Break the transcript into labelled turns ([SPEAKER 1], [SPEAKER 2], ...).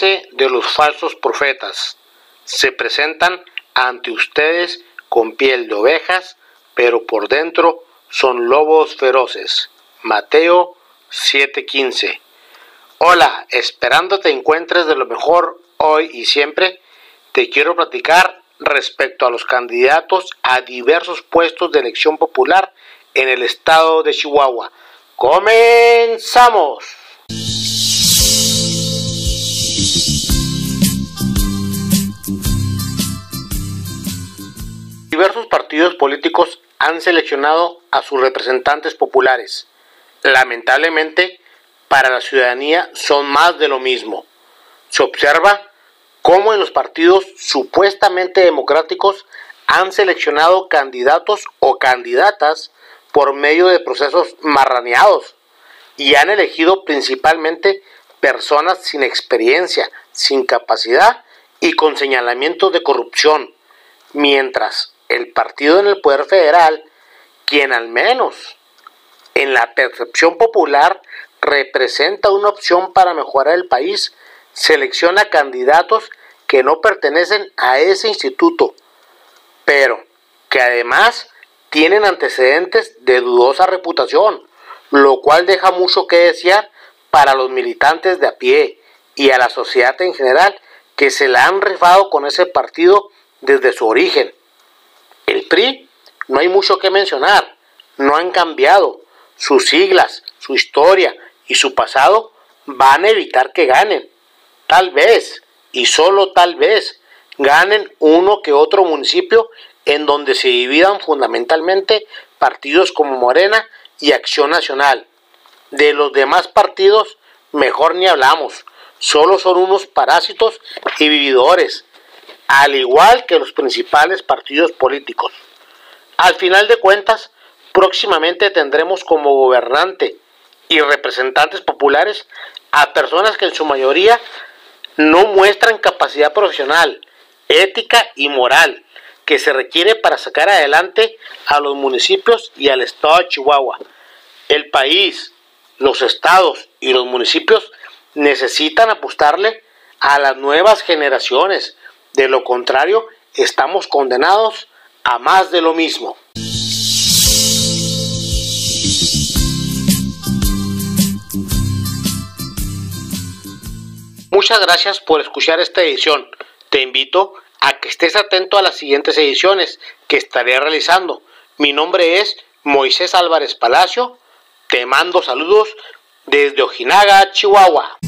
[SPEAKER 1] De los falsos profetas. Se presentan ante ustedes con piel de ovejas, pero por dentro son lobos feroces. Mateo 7:15. Hola, esperando te encuentres de lo mejor hoy y siempre, te quiero platicar respecto a los candidatos a diversos puestos de elección popular en el estado de Chihuahua. ¡Comenzamos! Diversos partidos políticos han seleccionado a sus representantes populares. Lamentablemente, para la ciudadanía son más de lo mismo. Se observa cómo en los partidos supuestamente democráticos han seleccionado candidatos o candidatas por medio de procesos marraneados y han elegido principalmente personas sin experiencia, sin capacidad y con señalamientos de corrupción, mientras el partido en el poder federal, quien al menos en la percepción popular representa una opción para mejorar el país, selecciona candidatos que no pertenecen a ese instituto, pero que además tienen antecedentes de dudosa reputación, lo cual deja mucho que desear para los militantes de a pie y a la sociedad en general que se la han rifado con ese partido desde su origen. El PRI no hay mucho que mencionar, no han cambiado. Sus siglas, su historia y su pasado van a evitar que ganen. Tal vez, y solo tal vez, ganen uno que otro municipio en donde se dividan fundamentalmente partidos como Morena y Acción Nacional. De los demás partidos, mejor ni hablamos, solo son unos parásitos y vividores, al igual que los principales partidos políticos. Al final de cuentas, próximamente tendremos como gobernante y representantes populares a personas que en su mayoría no muestran capacidad profesional, ética y moral que se requiere para sacar adelante a los municipios y al estado de Chihuahua. El país, los estados y los municipios necesitan apostarle a las nuevas generaciones. De lo contrario, estamos condenados a más de lo mismo. Muchas gracias por escuchar esta edición. Te invito a que estés atento a las siguientes ediciones que estaré realizando. Mi nombre es Moisés Álvarez Palacio. Te mando saludos desde Ojinaga, Chihuahua.